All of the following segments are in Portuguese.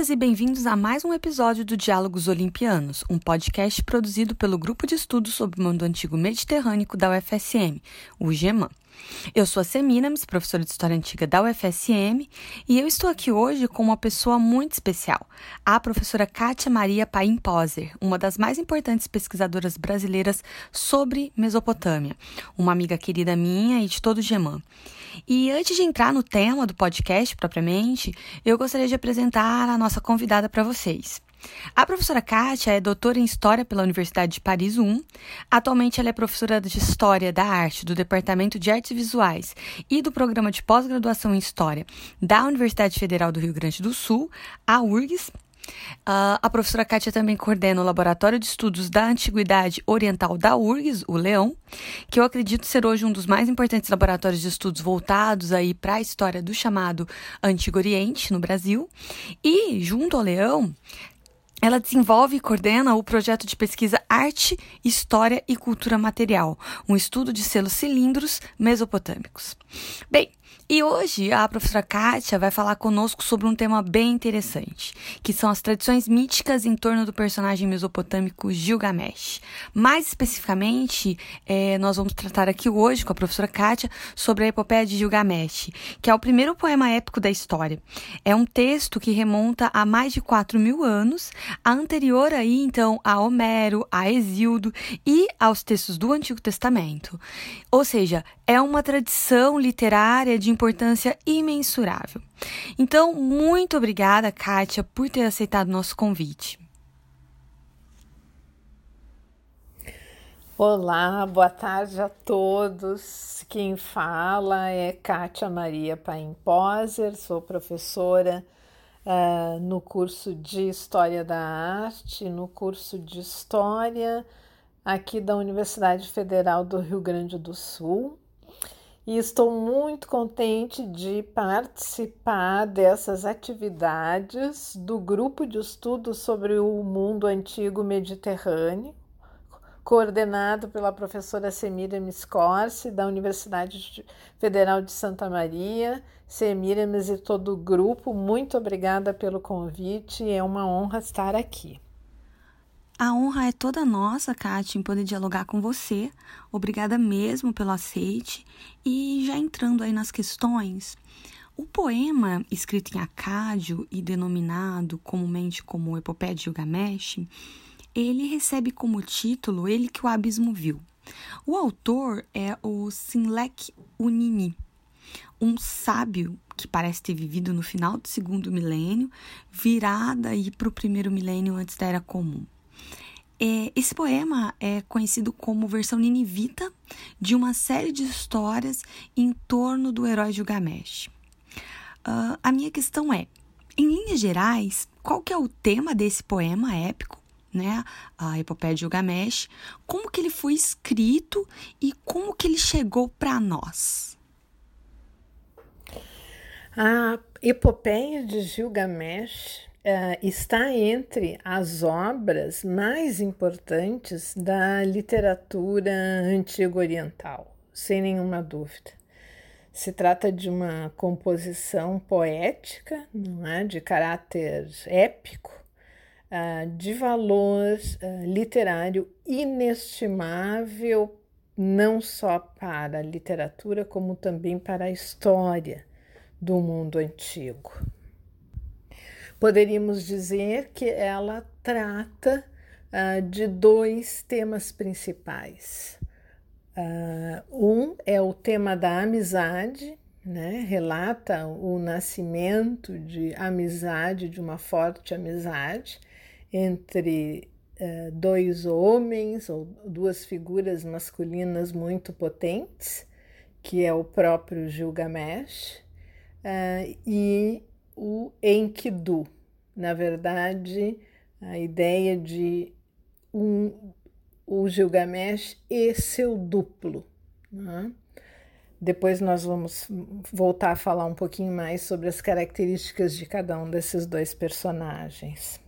Bem-vindas e bem-vindos a mais um episódio do Diálogos Olimpianos, um podcast produzido pelo Grupo de Estudos sobre o Mundo Antigo Mediterrâneo da UFSM, o GEMAN. Eu sou a Semiramis, professora de História Antiga da UFSM, e eu estou aqui hoje com uma pessoa muito especial, a professora Kátia Maria Paim Poser, uma das mais importantes pesquisadoras brasileiras sobre Mesopotâmia, uma amiga querida minha e de todo o GEMAN. E antes de entrar no tema do podcast propriamente, eu gostaria de apresentar a nossa convidada para vocês. A professora Kátia é doutora em História pela Universidade de Paris I. Atualmente ela é professora de História da Arte do Departamento de Artes Visuais e do Programa de Pós-Graduação em História da Universidade Federal do Rio Grande do Sul, a URGS, Uh, a professora Kátia também coordena o Laboratório de Estudos da Antiguidade Oriental da URGS, o Leão, que eu acredito ser hoje um dos mais importantes laboratórios de estudos voltados aí para a história do chamado Antigo Oriente no Brasil. E, junto ao Leão, ela desenvolve e coordena o projeto de pesquisa Arte, História e Cultura Material, um estudo de selos cilindros mesopotâmicos. Bem, e hoje a professora Kátia vai falar conosco sobre um tema bem interessante, que são as tradições míticas em torno do personagem mesopotâmico Gilgamesh. Mais especificamente, é, nós vamos tratar aqui hoje com a professora Kátia sobre a epopeia de Gilgamesh, que é o primeiro poema épico da história. É um texto que remonta a mais de 4 mil anos, a anterior aí então a Homero, a Exildo e aos textos do Antigo Testamento. Ou seja, é uma tradição literária de importância imensurável. Então, muito obrigada, Kátia, por ter aceitado nosso convite. Olá, boa tarde a todos. Quem fala é Kátia Maria Paim Poser, sou professora uh, no curso de História da Arte, no curso de História aqui da Universidade Federal do Rio Grande do Sul e estou muito contente de participar dessas atividades do grupo de estudos sobre o mundo antigo mediterrâneo, coordenado pela professora Semira Miscorsi, da Universidade Federal de Santa Maria. Semira e todo o grupo, muito obrigada pelo convite, é uma honra estar aqui. A honra é toda nossa, Kátia, em poder dialogar com você. Obrigada mesmo pelo aceite. E já entrando aí nas questões, o poema escrito em acádio e denominado comumente como Epopeia de Gilgamesh, ele recebe como título Ele que o Abismo Viu. O autor é o Sinlek Unini, um sábio que parece ter vivido no final do segundo milênio, virada aí para o primeiro milênio antes da Era Comum. É, esse poema é conhecido como versão ninivita de uma série de histórias em torno do herói Gilgamesh. Uh, a minha questão é, em linhas gerais, qual que é o tema desse poema épico, né? A epopeia de Gilgamesh, como que ele foi escrito e como que ele chegou para nós? A epopeia de Gilgamesh uh, está entre as obras mais importantes da literatura antigo-oriental, sem nenhuma dúvida. Se trata de uma composição poética, não é, de caráter épico, uh, de valor uh, literário inestimável, não só para a literatura, como também para a história do mundo antigo. Poderíamos dizer que ela trata uh, de dois temas principais. Uh, um é o tema da amizade, né? relata o nascimento de amizade, de uma forte amizade entre uh, dois homens ou duas figuras masculinas muito potentes, que é o próprio Gilgamesh uh, e o Enkidu. Na verdade, a ideia de um, o Gilgamesh e seu duplo. Né? Depois nós vamos voltar a falar um pouquinho mais sobre as características de cada um desses dois personagens.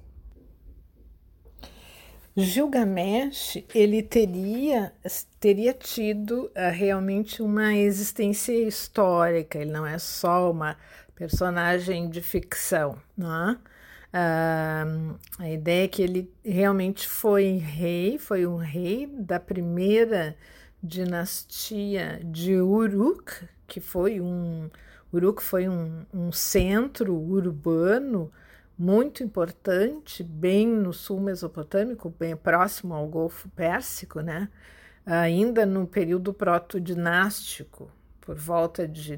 Gilgamesh ele teria teria tido uh, realmente uma existência histórica. Ele não é só uma personagem de ficção, não é? Uh, a ideia é que ele realmente foi rei, foi um rei da primeira dinastia de Uruk, que foi um Uruk foi um, um centro urbano muito importante, bem no sul mesopotâmico, bem próximo ao Golfo Pérsico, né? ainda no período proto-dinástico, por volta de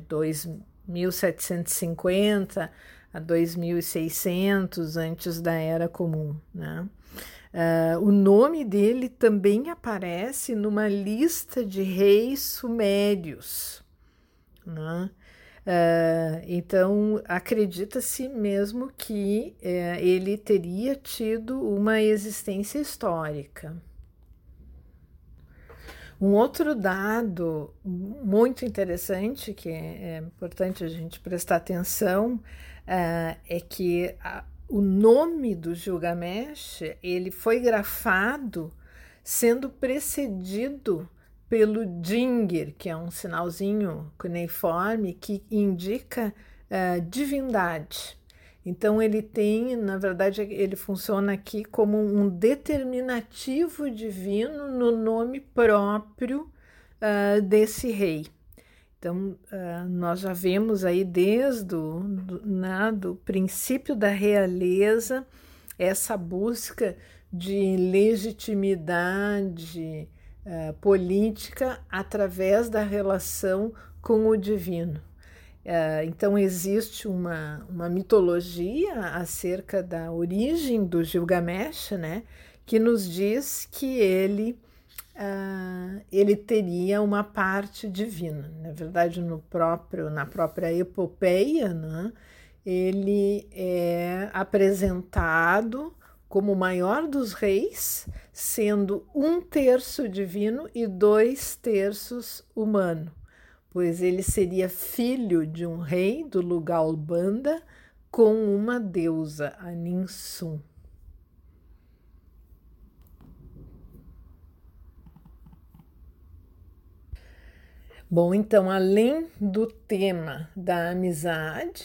2750 a 2600 antes da Era Comum. Né? Uh, o nome dele também aparece numa lista de reis sumérios. Né? Uh, então, acredita-se mesmo que uh, ele teria tido uma existência histórica. Um outro dado muito interessante, que é, importante a gente prestar atenção, uh, é que a, o nome do Gilgamesh ele foi grafado sendo precedido pelo Dinger, que é um sinalzinho cuneiforme que indica uh, divindade. Então ele tem, na verdade, ele funciona aqui como um determinativo divino no nome próprio uh, desse rei. Então uh, nós já vemos aí desde o do, né, do princípio da realeza essa busca de legitimidade, uh, política através da relação com o divino. Uh, então, existe uma, uma mitologia acerca da origem do Gilgamesh, né, que nos diz que ele, uh, ele teria uma parte divina. Na verdade, no próprio, na própria epopeia, né, ele é apresentado como o maior dos reis, sendo um terço divino e dois terços humano, pois ele seria filho de um rei do lugar Banda com uma deusa, a Ninsum. Bom, então, além do tema da amizade,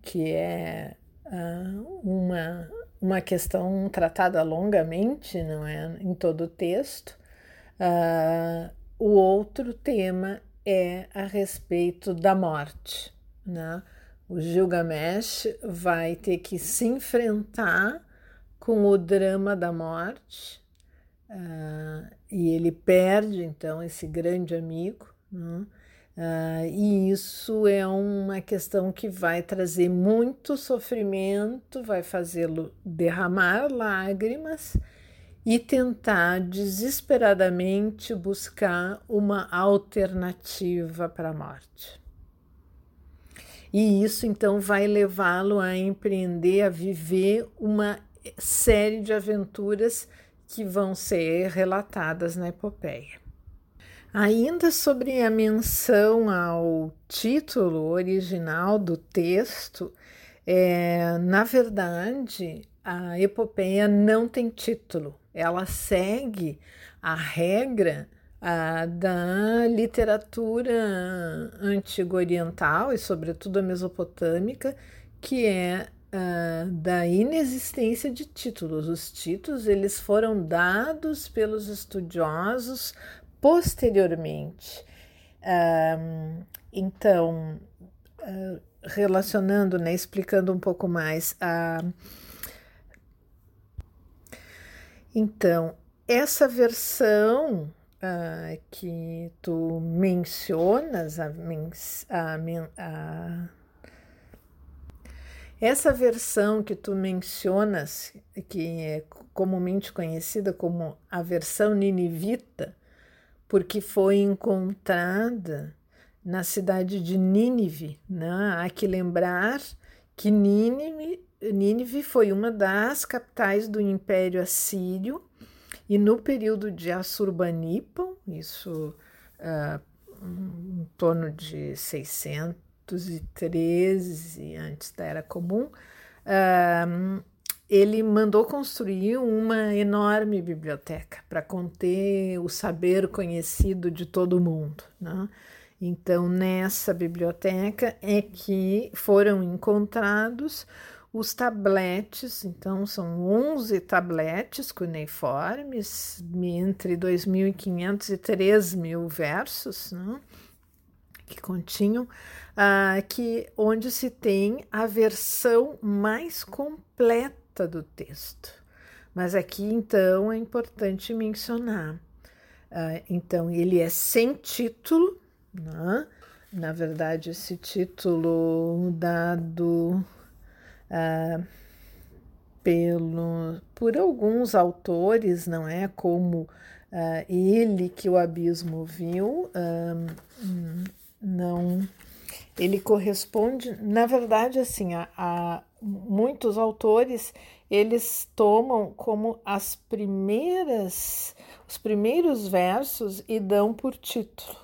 que é uh, uma uma questão tratada longamente, não é, em todo o texto. Uh, o outro tema é a respeito da morte, né? O Gilgamesh vai ter que se enfrentar com o drama da morte uh, e ele perde então esse grande amigo. Né? Uh, e isso é uma questão que vai trazer muito sofrimento, vai fazê-lo derramar lágrimas e tentar desesperadamente buscar uma alternativa para a morte. E isso então vai levá-lo a empreender, a viver uma série de aventuras que vão ser relatadas na epopeia. Ainda sobre a menção ao título original do texto, é, na verdade, a epopeia não tem título, ela segue a regra a, da literatura antigo-oriental e, sobretudo, a mesopotâmica, que é a, da inexistência de títulos. Os títulos eles foram dados pelos estudiosos posteriormente. Um, então, relacionando, né, explicando um pouco mais a. Então, essa versão uh, que tu mencionas, a, a, a, essa versão que tu mencionas, que é comumente conhecida como a versão ninivita, porque foi encontrada na cidade de Nínive. Né? Há que lembrar que Nínive, Nínive foi uma das capitais do Império Assírio e no período de Assurbanipal, isso uh, em torno de 613 antes da Era Comum, uh, ele mandou construir uma enorme biblioteca para conter o saber conhecido de todo mundo. Né? Então, nessa biblioteca é que foram encontrados os tabletes, então são 11 tabletes cuneiformes, entre 2.500 e 3.000 versos, né, que continham, uh, que, onde se tem a versão mais completa do texto. Mas aqui, então, é importante mencionar. Uh, então, ele é sem título, né? na verdade, esse título dado uh, pelo, por alguns autores, não é? Como uh, ele que o abismo viu, não. Ele corresponde, na verdade, assim, a, a muitos autores eles tomam como as primeiras, os primeiros versos e dão por título.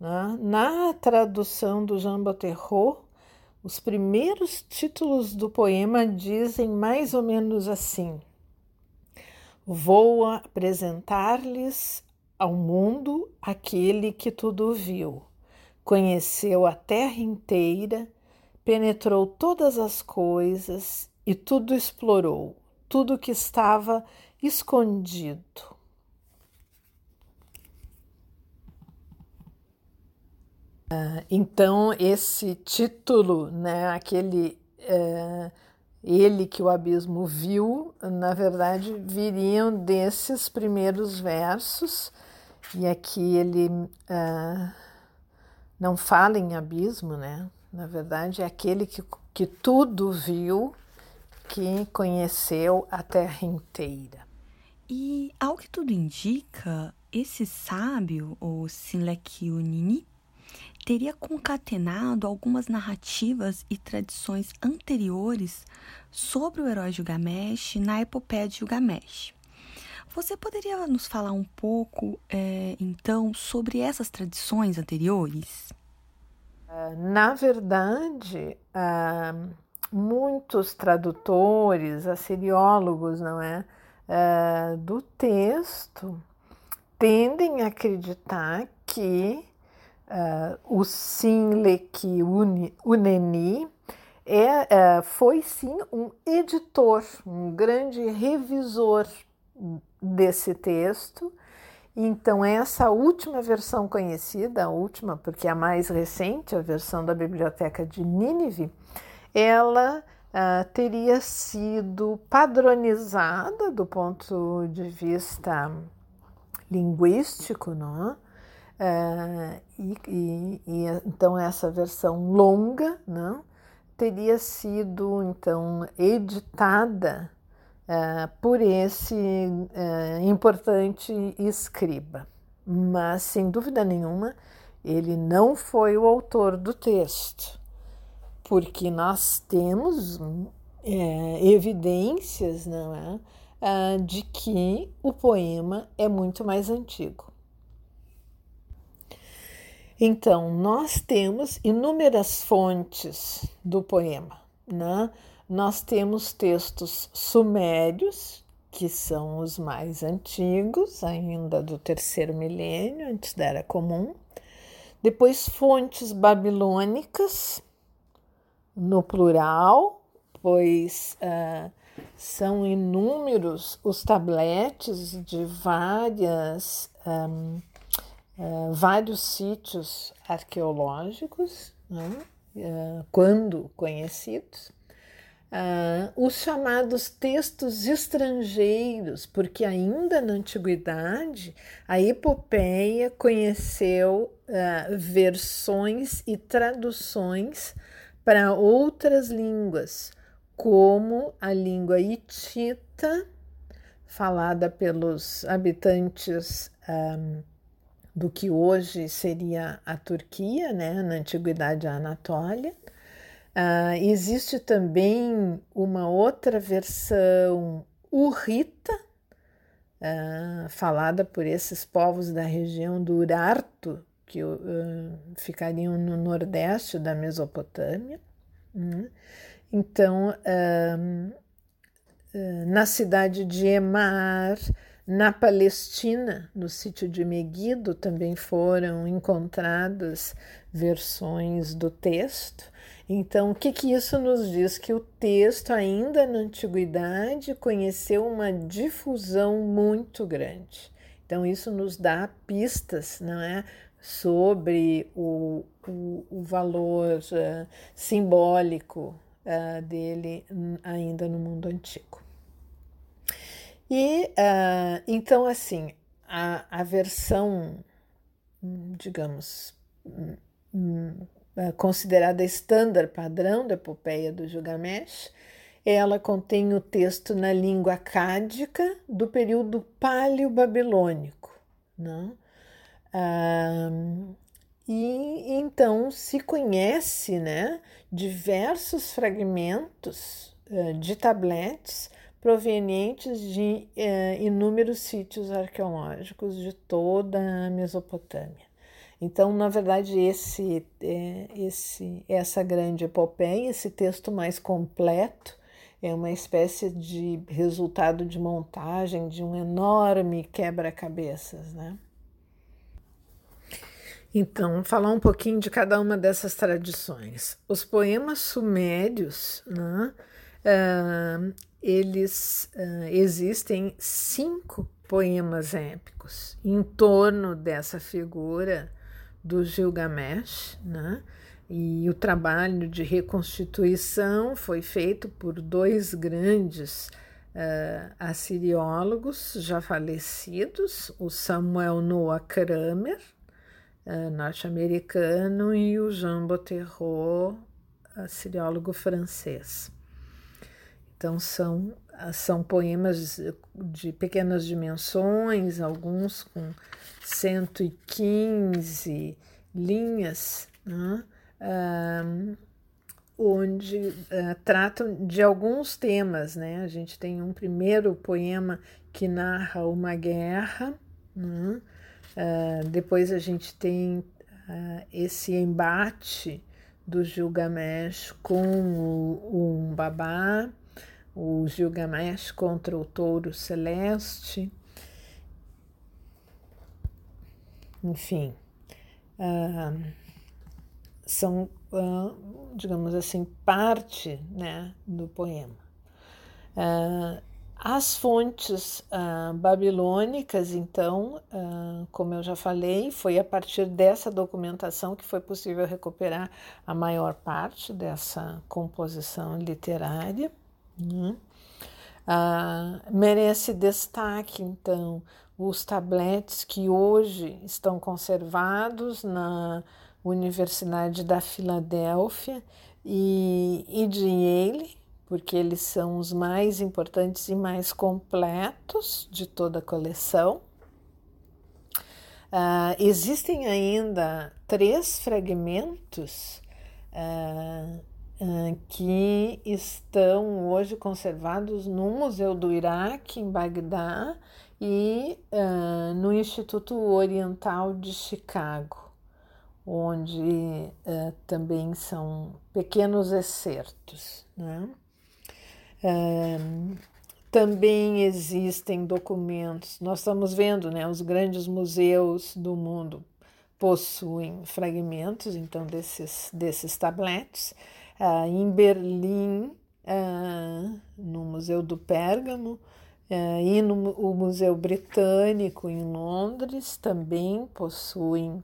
Né? Na tradução do Jean Boterreau, os primeiros títulos do poema dizem mais ou menos assim: Vou apresentar-lhes ao mundo aquele que tudo viu, conheceu a terra inteira, penetrou todas as coisas e tudo explorou, tudo que estava escondido. Uh, então, esse título, né, aquele uh, ele que o abismo viu, na verdade, viriam desses primeiros versos, e aqui ele uh, não fala em abismo, né? Na verdade, é aquele que, que tudo viu, que conheceu a terra inteira. E, ao que tudo indica, esse sábio, o Sinlekiunini, teria concatenado algumas narrativas e tradições anteriores sobre o herói Gilgamesh na epopeia de Gilgamesh. Você poderia nos falar um pouco, é, então, sobre essas tradições anteriores? Ah, na verdade, uh, muitos tradutores, assiriólogos, não é, uh, do texto tendem a acreditar que uh, o Sinleki Uneni é, uh, foi sim um editor, um grande revisor desse texto. Então, essa última versão conhecida, a última porque é a mais recente, a versão da Biblioteca de Nínive, ela uh, teria sido padronizada do ponto de vista linguístico, não é? Uh, e, e, e, então essa versão longa né, teria sido então editada uh, por esse uh, importante escriba, mas sem dúvida nenhuma ele não foi o autor do texto, porque nós temos é, evidências não é, de que o poema é muito mais antigo. Então, nós temos inúmeras fontes do poema. Né? Nós temos textos sumérios, que são os mais antigos, ainda do terceiro milênio, antes da Era Comum. Depois, fontes babilônicas, no plural, pois uh, são inúmeros os tabletes de várias. Um, uh, vários sítios arqueológicos, né, uh, quando conhecidos, uh, os chamados textos estrangeiros, porque ainda na antiguidade a epopeia conheceu versões e traduções para outras línguas, como a língua hitita, falada pelos habitantes um, do que hoje seria a Turquia, né, na antiguidade a Anatólia. Uh, existe também uma outra versão urrita, uh, falada por esses povos da região do Urarto, que uh, ficariam no nordeste da Mesopotâmia. Né. Então, na cidade de Emar, Na Palestina, no sítio de Megiddo, também foram encontradas versões do texto. Então, o que, que isso nos diz? Que o texto, ainda na antiguidade, conheceu uma difusão muito grande. Então, isso nos dá pistas, não é? Sobre o, o, o valor uh, simbólico uh, dele ainda no mundo antigo. E uh, então, assim, a, a versão, digamos, considerada estándar padrão da epopeia do Gilgamesh, ela contém o texto na língua cádica do período paleo-babilônico. Não? Ah, e então se conhece né, diversos fragmentos uh, de tabletes provenientes de uh, inúmeros sítios arqueológicos de toda a Mesopotâmia. Então, na verdade, esse, é, esse, essa grande epopeia, esse texto mais completo, é uma espécie de resultado de montagem de um enorme quebra-cabeças, né? Então, falar um pouquinho de cada uma dessas tradições. Os poemas sumérios, né, uh, eles uh, existem cinco poemas épicos em torno dessa figura do Gilgamesh, né? E o trabalho de reconstituição foi feito por dois grandes uh, assiriólogos já falecidos, o Samuel Noah Kramer, uh, norte-americano, e o Jean Boterreau, assiriólogo francês. Então, são, são poemas de pequenas dimensões, alguns com 115 linhas, né? um, onde uh, tratam de alguns temas. Né? A gente tem um primeiro poema que narra uma guerra, né? uh, depois a gente tem uh, esse embate do Gilgamesh com o, o o Gilgamesh contra o touro celeste, enfim, uh, são, uh, digamos assim, parte né, do poema. Uh, as fontes babilônicas, então, como eu já falei, foi a partir dessa documentação que foi possível recuperar a maior parte dessa composição literária. Né? merece destaque, então, os tabletes que hoje estão conservados na Universidade da Filadélfia e, e de Yale, porque eles são os mais importantes e mais completos de toda a coleção. Uh, existem ainda três fragmentos uh, que estão hoje conservados no Museu do Iraque, em Bagdá, e uh, no Instituto Oriental de Chicago, onde uh, também são pequenos excertos. Né? Uh, também existem documentos, nós estamos vendo, né, os grandes museus do mundo possuem fragmentos, então, desses, desses tabletes. Em Berlim, no Museu do Pérgamo, é, e no o Museu Britânico em Londres também possuem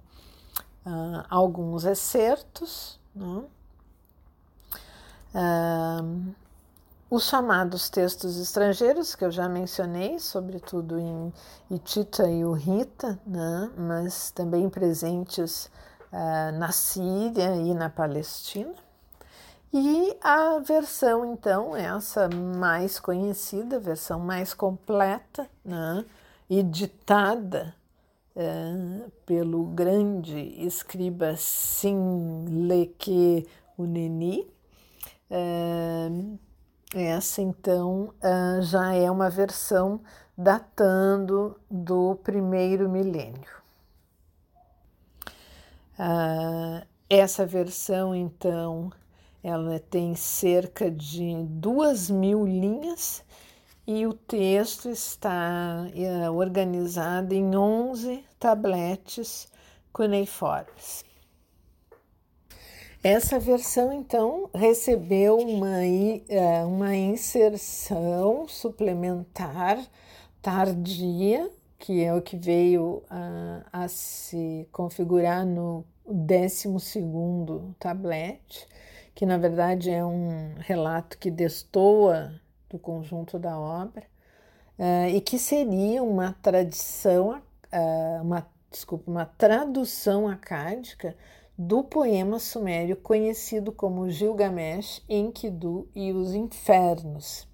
alguns excertos. Né? Os chamados textos estrangeiros, que eu já mencionei, sobretudo em Hitita e Urrita, né? mas também presentes uh, na Síria e na Palestina. E a versão, então, essa mais conhecida, versão mais completa, né, editada é, pelo grande escriba Sinleke Uneni, é, essa, então, é, já é uma versão datando do primeiro milênio. Ah, essa versão, então, ela tem cerca de duas mil linhas e o texto está é, organizado em 11 tabletes cuneiformes. Essa versão, então, recebeu uma, é, uma inserção suplementar tardia, que é o que veio a, a se configurar no 12 tablete, que na verdade é um relato que destoa do conjunto da obra, uh, e que seria uma tradição, uh, uma, desculpa, uma tradução acádica do poema sumério conhecido como Gilgamesh, Enkidu e os Infernos,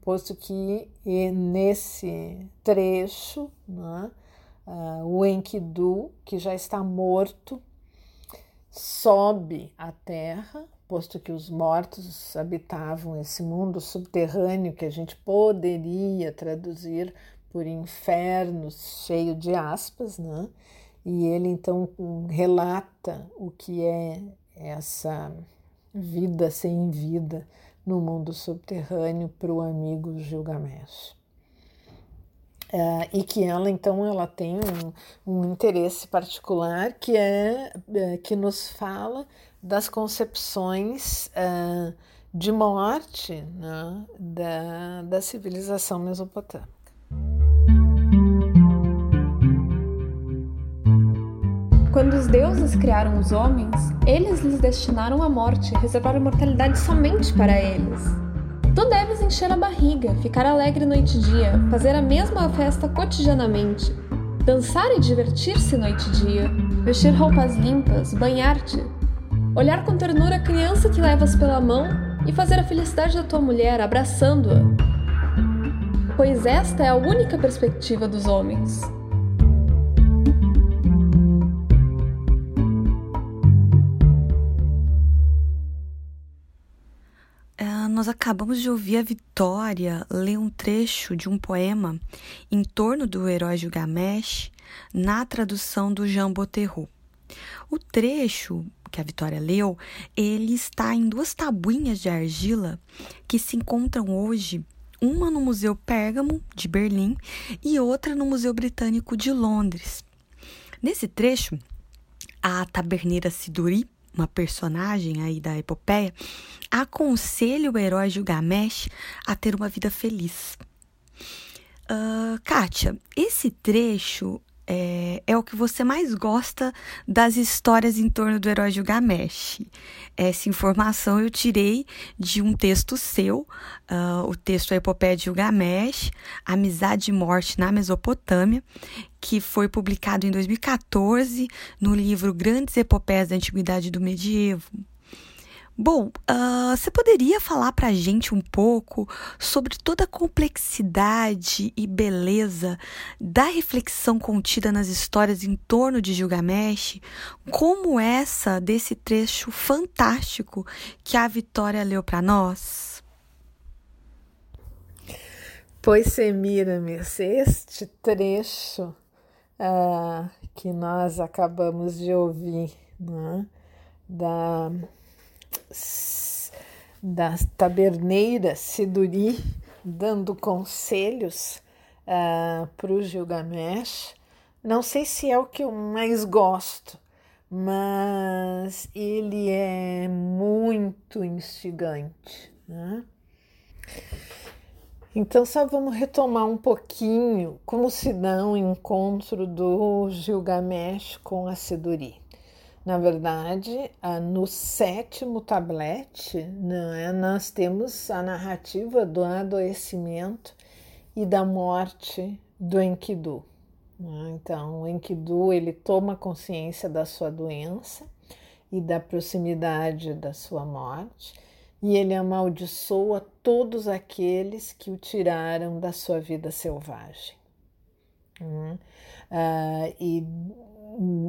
posto que nesse trecho né, uh, o Enkidu, que já está morto, sobe à terra, posto que os mortos habitavam esse mundo subterrâneo que a gente poderia traduzir por infernos cheio de aspas, né? E ele então relata o que é essa vida sem vida no mundo subterrâneo para o amigo Gilgamesh. É, e que ela então ela tem um, um interesse particular que é, é que nos fala das concepções é, de morte né, da, da civilização mesopotâmica. Quando os deuses criaram os homens, eles lhes destinaram a morte, reservaram a mortalidade somente para eles. Tu deves encher a barriga, ficar alegre noite e dia, fazer a mesma festa cotidianamente, dançar e divertir-se noite e dia, vestir roupas limpas, banhar-te, olhar com ternura a criança que levas pela mão e fazer a felicidade da tua mulher abraçando-a. Pois esta é a única perspectiva dos homens. Nós acabamos de ouvir a Vitória ler um trecho de um poema em torno do herói Gilgamesh na tradução do Jean Boterro. O trecho que a Vitória leu, ele está em duas tabuinhas de argila que se encontram hoje, uma no Museu Pérgamo de Berlim e outra no Museu Britânico de Londres. Nesse trecho, a taberneira Siduri uma personagem aí da epopeia, aconselha o herói Gilgamesh a ter uma vida feliz. Uh, Kátia, esse trecho é, é, o que você mais gosta das histórias em torno do herói Gilgamesh. Essa informação eu tirei de um texto seu, uh, o texto A Epopeia de Gilgamesh, Amizade e Morte na Mesopotâmia, que foi publicado em 2014 no livro Grandes Epopeias da Antiguidade do Medievo. Bom, uh, você poderia falar para a gente um pouco sobre toda a complexidade e beleza da reflexão contida nas histórias em torno de Gilgamesh, como essa desse trecho fantástico que a Vitória leu para nós? Pois, Semiramis, este trecho uh, que nós acabamos de ouvir né, da da taberneira Siduri dando conselhos uh, ah, para o Gilgamesh. Não sei se é o que eu mais gosto, mas ele é muito instigante. Né? Então, só vamos retomar um pouquinho como se dá o um encontro do Gilgamesh com a Siduri. Na verdade, no sétimo tablete, né, nós temos a narrativa do adoecimento e da morte do Enkidu. Né? Então, o Enkidu ele toma consciência da sua doença e da proximidade da sua morte, e ele amaldiçoa todos aqueles que o tiraram da sua vida selvagem. Uh, e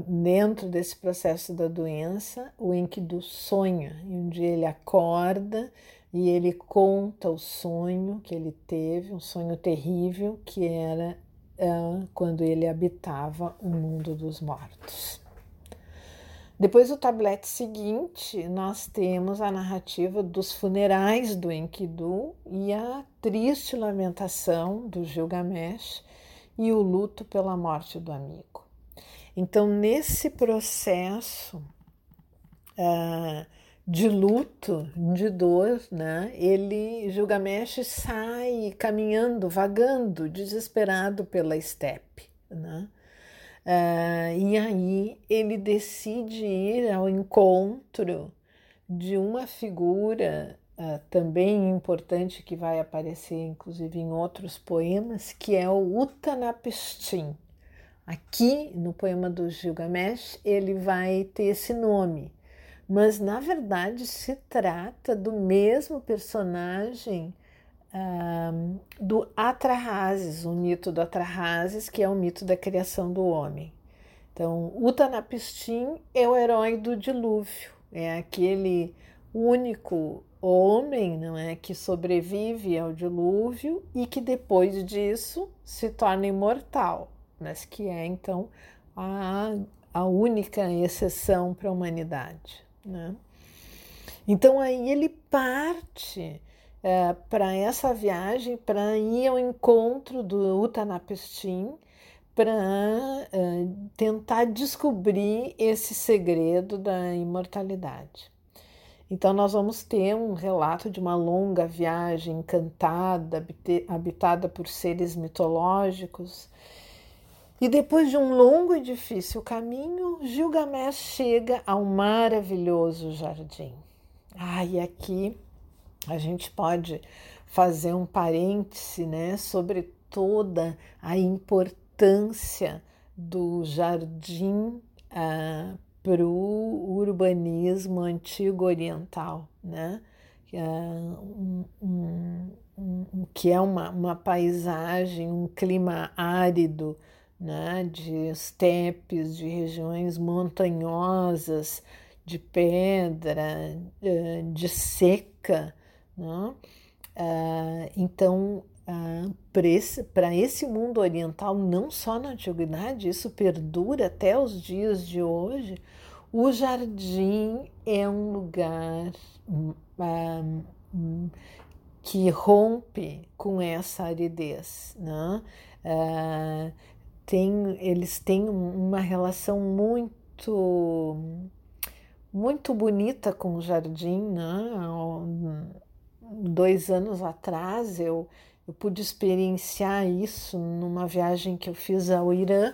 dentro desse processo da doença, o Enkidu sonha, e um dia ele acorda e ele conta o sonho que ele teve, um sonho terrível que era uh, quando ele habitava o mundo dos mortos. Depois do tablete seguinte, nós temos a narrativa dos funerais do Enkidu e a triste lamentação do Gilgamesh e o luto pela morte do amigo. Então, nesse processo uh, de luto, de dor, né, ele, Gilgamesh, sai caminhando, vagando, desesperado pela estepe. Né? Uh, e aí ele decide ir ao encontro de uma figura uh, também importante que vai aparecer inclusive em outros poemas, que é o Uttanapishtim. Aqui no poema do Gilgamesh ele vai ter esse nome, mas na verdade se trata do mesmo personagem um, do Atrahasis, o mito do Atrahasis, que é o mito da criação do homem. Então, Utanapistim é o herói do dilúvio, é aquele único homem não é, que sobrevive ao dilúvio e que depois disso se torna imortal, mas que é então a, a única exceção para a humanidade. Né? Então aí ele parte é, para essa viagem, para ir ao encontro do Utanapestim, para é, tentar descobrir esse segredo da imortalidade. Então, nós vamos ter um relato de uma longa viagem encantada, habitada por seres mitológicos. E depois de um longo e difícil caminho, Gilgamesh chega ao maravilhoso jardim. Ah, e aqui a gente pode fazer um parêntese né, sobre toda a importância do jardim ah, para o urbanismo antigo oriental, né? que é, um, um, um, que é uma, uma paisagem, um clima árido, né? de estepes, de regiões montanhosas, de pedra, eh, de seca, né? Uh, então, uh, para esse, mundo oriental, não só na antiguidade, isso perdura até os dias de hoje. O jardim é um lugar que rompe com essa aridez. Né? Tem, eles têm uma relação muito muito bonita com o jardim, né? dois anos atrás eu, eu pude experienciar isso numa viagem que eu fiz ao Irã,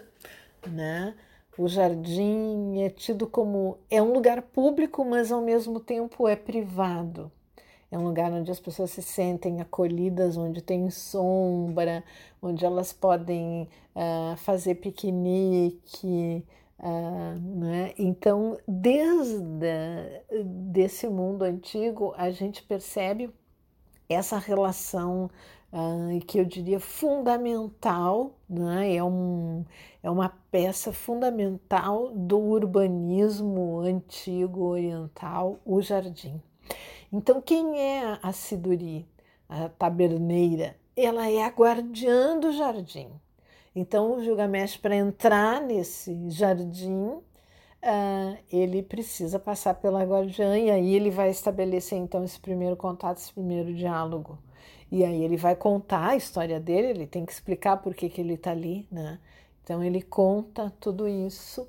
né? O jardim é tido como é um lugar público, mas ao mesmo tempo é privado. É um lugar onde as pessoas se sentem acolhidas, onde tem sombra, onde elas podem uh, fazer piquenique, Uh, né? Então, desde desse mundo antigo, a gente percebe essa relação uh, que eu diria fundamental, né? é, um, é uma peça fundamental do urbanismo antigo oriental, o jardim. Então, quem é a Siduri, a taberneira? Ela é a guardiã do jardim. Então, o Gilgamesh, para entrar nesse jardim, uh, ele precisa passar pela guardiã e aí ele vai estabelecer então esse primeiro contato, esse primeiro diálogo. E aí ele vai contar a história dele, ele tem que explicar por que, que ele está ali, né? Então ele conta tudo isso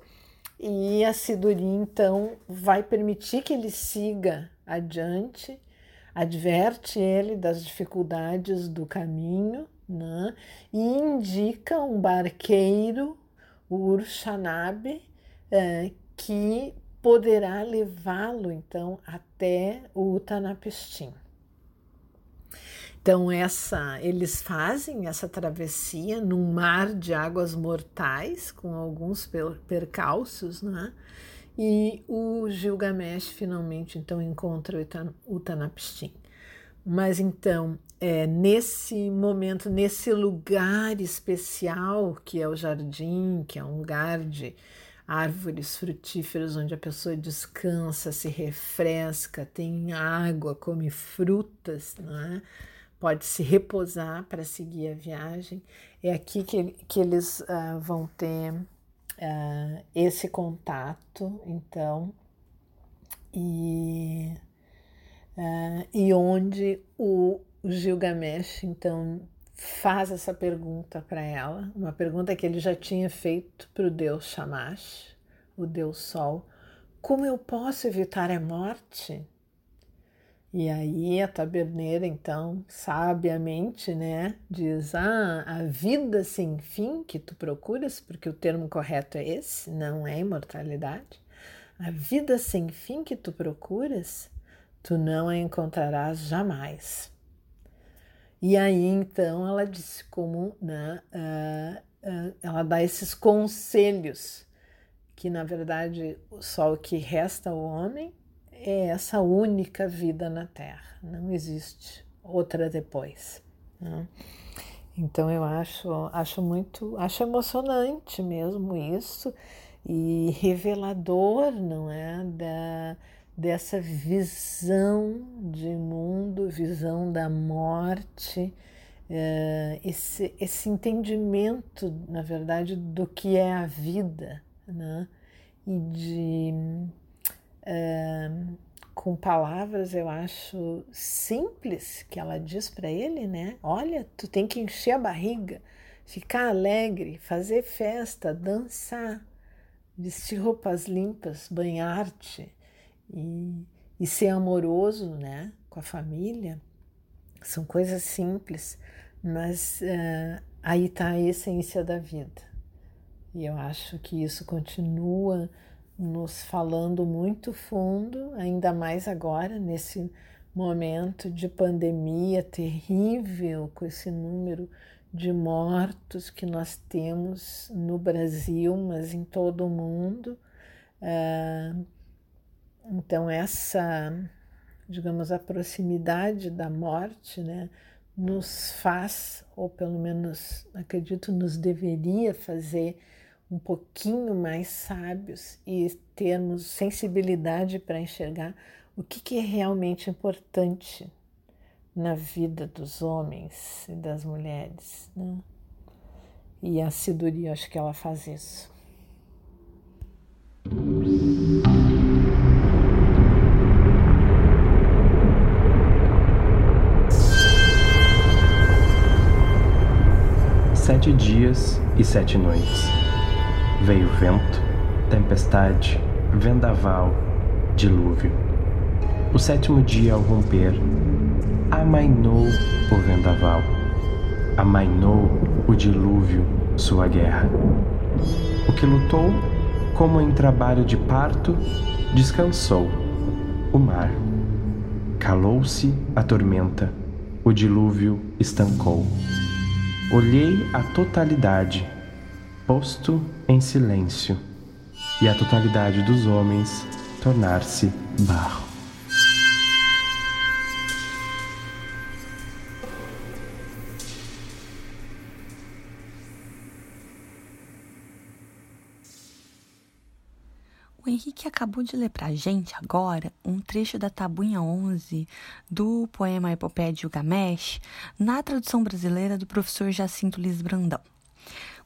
e a Siduri então vai permitir que ele siga adiante, adverte ele das dificuldades do caminho, né? E indica um barqueiro, o Urshanabe, é, que poderá levá-lo então até o Utanapistim. Então essa, eles fazem essa travessia num mar de águas mortais com alguns percalços, né? E o Gilgamesh finalmente então encontra o Utanapistim. Mas então, é, nesse momento, nesse lugar especial que é o jardim, que é um lugar de árvores frutíferas onde a pessoa descansa, se refresca, tem água, come frutas, é? pode se repousar para seguir a viagem. É aqui que, que eles uh, vão ter uh, esse contato, então, e, uh, e onde o Gilgamesh, então, faz essa pergunta para ela, uma pergunta que ele já tinha feito para o deus Shamash, o deus Sol: Como eu posso evitar a morte? E aí a taberneira, então, sabiamente, né, diz: Ah, a vida sem fim que tu procuras, porque o termo correto é esse, não é imortalidade. A vida sem fim que tu procuras, tu não a encontrarás jamais. E aí, então, ela disse como né, uh, uh, ela dá esses conselhos, que na verdade só o que resta ao homem é essa única vida na Terra, não existe outra depois. Né? Então eu acho, acho muito, acho emocionante mesmo isso e revelador, não é, da, dessa visão de mundo, visão da morte, é, esse, esse entendimento, na verdade, do que é a vida, né? e de é, com palavras eu acho simples que ela diz para ele, né? Olha, tu tem que encher a barriga, ficar alegre, fazer festa, dançar, vestir roupas limpas, banhar-te e, e ser amoroso, né? Com a família. São coisas simples, mas uh, aí está a essência da vida. E eu acho que isso continua nos falando muito fundo, ainda mais agora, nesse momento de pandemia terrível, com esse número de mortos que nós temos no Brasil, mas em todo o mundo. Ah, então, essa, digamos, a proximidade da morte, né, nos faz, ou pelo menos acredito, nos deveria fazer um pouquinho mais sábios e termos sensibilidade para enxergar o que, que é realmente importante na vida dos homens e das mulheres. Né? E a Siduria, acho que ela faz isso. Sete dias e sete noites. Veio vento, tempestade, vendaval, dilúvio. O sétimo dia, ao romper, amainou o vendaval, amainou o dilúvio sua guerra. O que lutou, como em trabalho de parto, descansou. O mar. Calou-se a tormenta, o dilúvio estancou. Olhei a totalidade posto em silêncio, e a totalidade dos homens tornar-se barro. O Henrique acabou de ler para a gente agora um trecho da tabuinha 11 do poema Epopeia de Gilgamesh, na tradução brasileira do professor Jacinto Liz Brandão.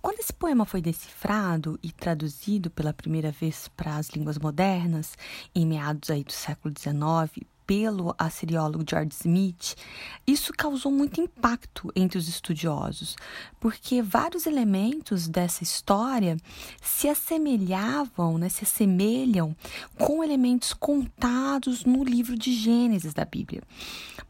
Quando esse poema foi decifrado e traduzido pela primeira vez para as línguas modernas, em meados aí do século XIX, pelo assiriólogo George Smith, isso causou muito impacto entre os estudiosos, porque vários elementos dessa história se assemelhavam, né, se assemelham com elementos contados no livro de Gênesis da Bíblia.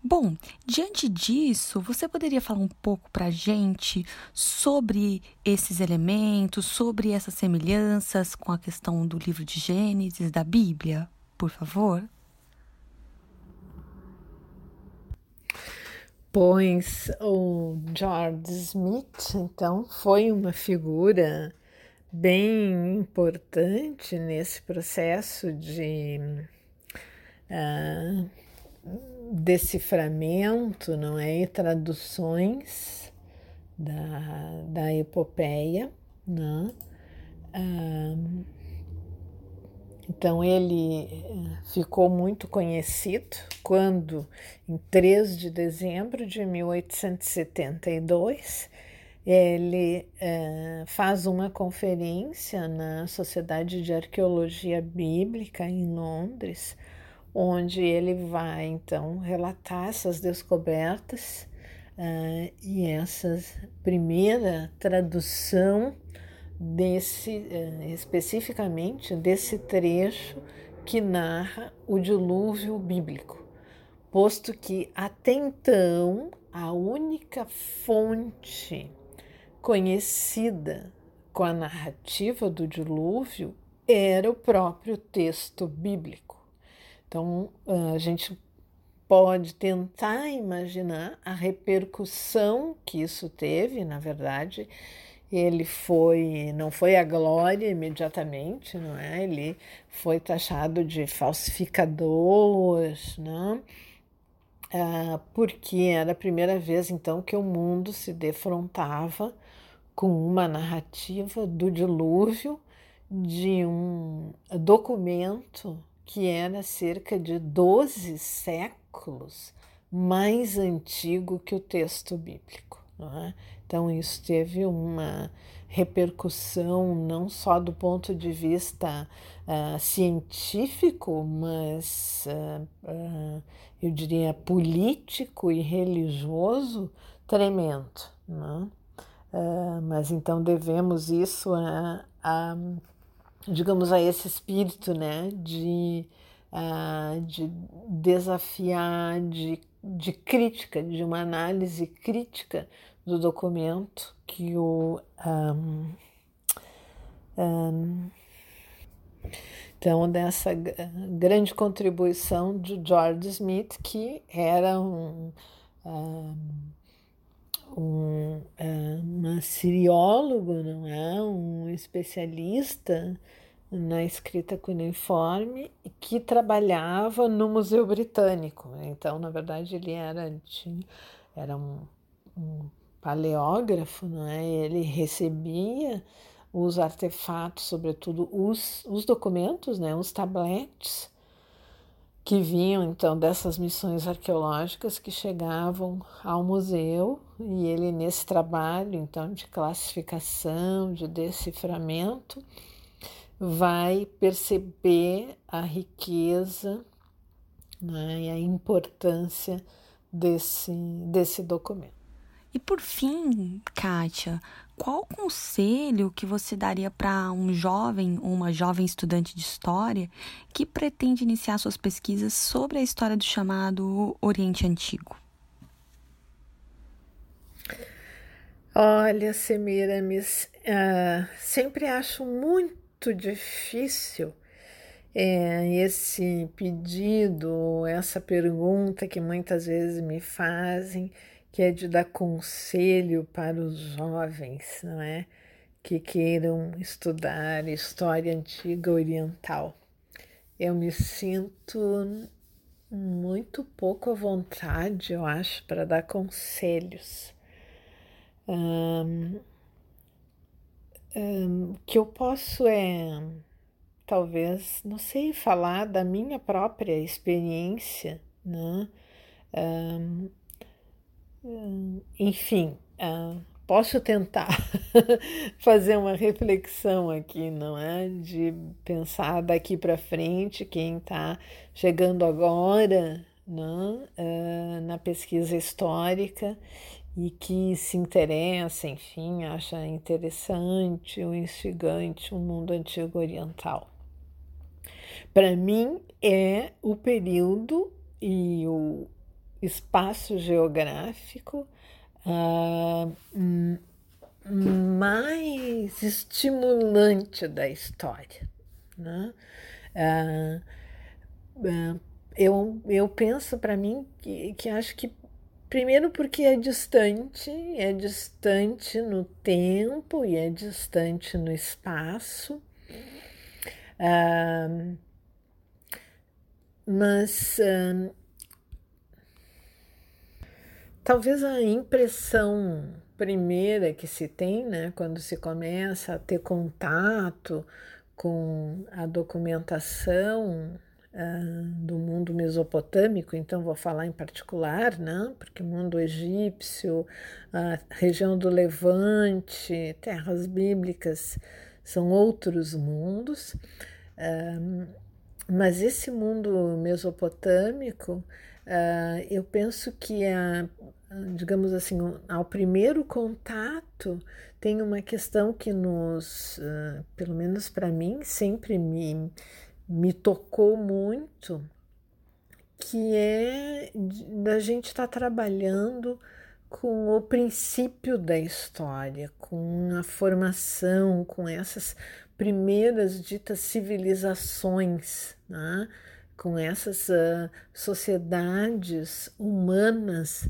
Bom, diante disso, você poderia falar um pouco para a gente sobre esses elementos, sobre essas semelhanças com a questão do livro de Gênesis da Bíblia, por favor? Pois o George Smith, então, foi uma figura bem importante nesse processo de uh, deciframento, não é, e traduções da, da epopeia, né? Uh, então ele eh, ficou muito conhecido quando, em 3 de dezembro de 1872, ele é, faz uma conferência na Sociedade de Arqueologia Bíblica em Londres, onde ele vai então relatar essas descobertas uh, e essa primeira tradução desse uh, especificamente desse trecho que narra o dilúvio bíblico, posto que até então a única fonte conhecida com a narrativa do dilúvio era o próprio texto bíblico. Então, a gente pode tentar imaginar a repercussão que isso teve, na verdade, ele foi, não foi a glória imediatamente, não é? Ele foi taxado de falsificador, não? Ah, porque era a primeira vez então que o mundo se defrontava com uma narrativa do dilúvio de um documento que era cerca de 12 séculos mais antigo que o texto bíblico. É? Então, isso teve uma repercussão não só do ponto de vista uh, científico, mas uh, uh, eu diria político e religioso tremendo. Né? mas então devemos isso a, a, digamos, a esse espírito né? de, de desafiar, de, de crítica, de uma análise crítica do documento que o. Um, um, então, dessa grande contribuição de George Smith, que era um, um, um siriólogo, não é? um especialista na escrita cuneiforme que trabalhava no Museu Britânico. Então, na verdade, ele era, tinha, era um, um paleógrafo, não é? ele recebia os artefatos, sobretudo os, os documentos, né? os tabletes, que vinham então dessas missões arqueológicas que chegavam ao museu e ele nesse trabalho então de classificação, de deciframento, vai perceber a riqueza né, e a importância desse, desse documento. E por fim, Kátia, qual conselho que você daria para um jovem ou uma jovem estudante de história que pretende iniciar suas pesquisas sobre a história do chamado Oriente Antigo? Olha, Semiramis, uh, sempre acho muito difícil é, esse pedido, essa pergunta que muitas vezes me fazem que é de dar conselho para os jovens, não é? Que queiram estudar história antiga oriental. Eu me sinto muito pouco à vontade, eu acho, para dar conselhos. Um, um, que eu posso é, talvez, não sei, falar da minha própria experiência, né? Um, enfim, uh, posso tentar fazer uma reflexão aqui, não é? De pensar daqui para frente, quem está chegando agora não? Uh, na pesquisa histórica e que se interessa, enfim, acha interessante ou instigante o mundo antigo oriental. Para mim, é o período e o, espaço geográfico uh, mais estimulante da história. Né? Uh, uh, eu, eu penso para mim que, que acho que Primeiro porque é distante, é distante no tempo e é distante no espaço. Uh, mas uh, Talvez a impressão primeira que se tem, né, quando se começa a ter contato com a documentação uh, do mundo mesopotâmico, então vou falar em particular, né? porque mundo egípcio, a região do Levante, terras bíblicas são outros mundos. Um, mas esse mundo mesopotâmico, uh, eu penso que, a, digamos assim, ao primeiro contato, tem uma questão que nos, pelo menos para mim, sempre me, me tocou muito, que é da gente estar tá trabalhando com o princípio da história, com a formação, com essas primeiras ditas civilizações, né? com essas uh, sociedades humanas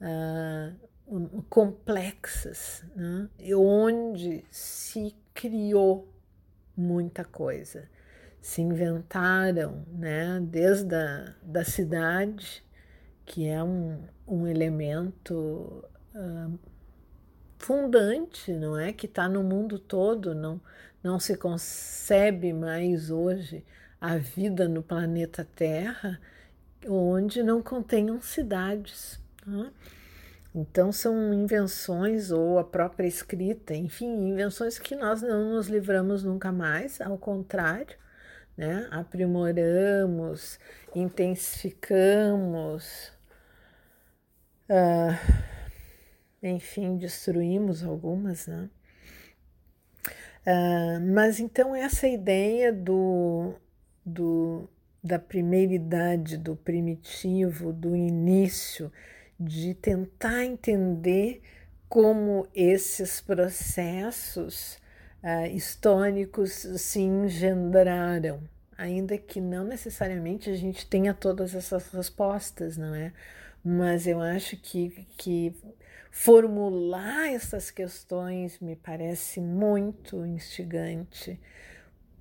uh, complexas, né? onde se criou muita coisa. Se inventaram, né? desde a da cidade, que é um, um elemento uh, fundante, não é? Que está no mundo todo, não, não se concebe mais hoje a vida no planeta Terra onde não contenham cidades. Né? Então, são invenções ou a própria escrita, enfim, invenções que nós não nos livramos nunca mais, ao contrário, né? aprimoramos, intensificamos, uh, enfim, destruímos algumas, né? Uh, mas então essa ideia do, do, da primeira idade, do primitivo, do início, de tentar entender como esses processos uh, históricos se engendraram, ainda que não necessariamente a gente tenha todas essas respostas, não é? Mas eu acho que, que formular essas questões me parece muito instigante,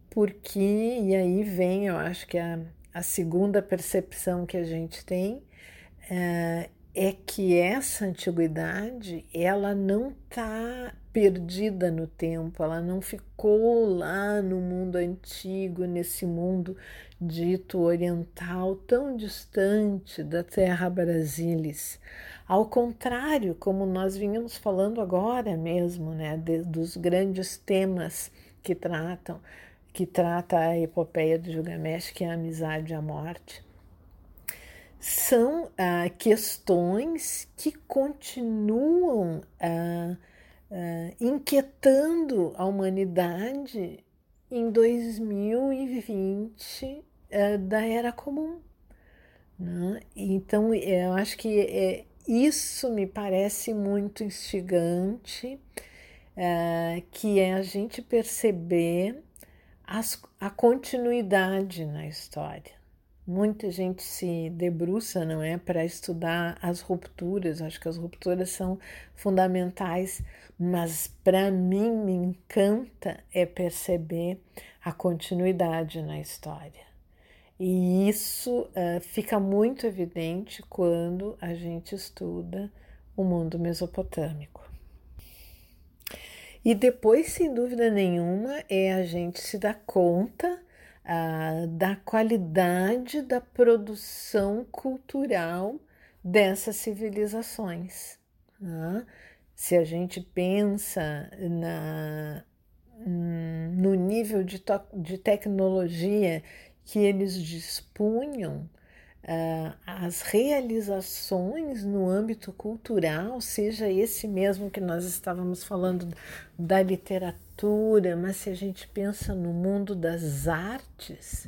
porque, e aí vem, eu acho que a, a segunda percepção que a gente tem é, é que essa antiguidade ela não está perdida no tempo, ela não ficou lá no mundo antigo, nesse mundo dito oriental tão distante da terra brasilis. Ao contrário, como nós vínhamos falando agora mesmo, né, de, dos grandes temas que tratam, que trata a epopeia de Gilgamesh, que é a amizade e a morte, são ah, questões que continuam ah, ah, inquietando a humanidade em 2020 ah, da era comum. Né? Então, eu acho que é, isso me parece muito instigante, é, que é a gente perceber as, a continuidade na história. Muita gente se debruça, não é, para estudar as rupturas. Acho que as rupturas são fundamentais, mas para mim me encanta é perceber a continuidade na história. E isso uh, fica muito evidente quando a gente estuda o mundo mesopotâmico. E depois, sem dúvida nenhuma, é a gente se dar conta uh, da qualidade da produção cultural dessas civilizações. Né? Se a gente pensa na, no nível de, de tecnologia que eles dispunham uh, as realizações no âmbito cultural, seja esse mesmo que nós estávamos falando da literatura, mas se a gente pensa no mundo das artes,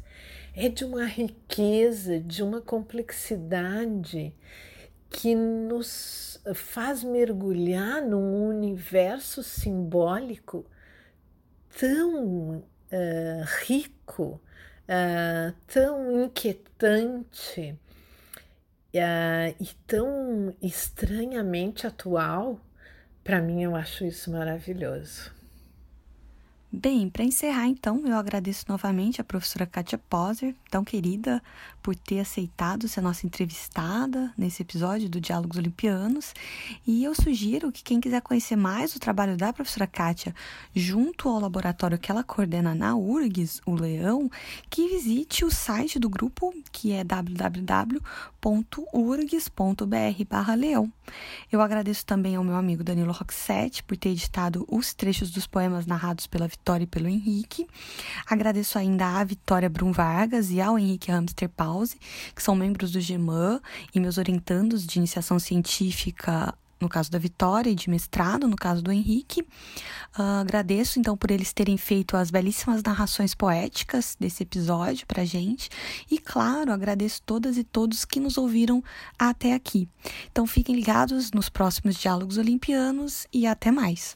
é de uma riqueza, de uma complexidade que nos faz mergulhar num universo simbólico tão uh, rico uh, tão inquietante uh, e tão estranhamente atual, para mim eu acho isso maravilhoso. Bem, para encerrar então, eu agradeço novamente a professora Katia Poser, tão querida, por ter aceitado ser nossa entrevistada nesse episódio do Diálogos Olimpianos. E eu sugiro que quem quiser conhecer mais o trabalho da professora Kátia, junto ao laboratório que ela coordena na URGS, o Leão, que visite o site do grupo, que é www.urgs.br/leão. Eu agradeço também ao meu amigo Danilo Roxette por ter editado os trechos dos poemas narrados pela Vitória e pelo Henrique. Agradeço ainda à Vitória Brum Vargas e ao Henrique Hamster Pause, que são membros do GEMAN e meus orientandos de iniciação científica no caso da Vitória, e de mestrado, no caso do Henrique. Uh, agradeço, então, por eles terem feito as belíssimas narrações poéticas desse episódio pra gente. E, claro, agradeço todas e todos que nos ouviram até aqui. Então, fiquem ligados nos próximos Diálogos Olimpianos e até mais.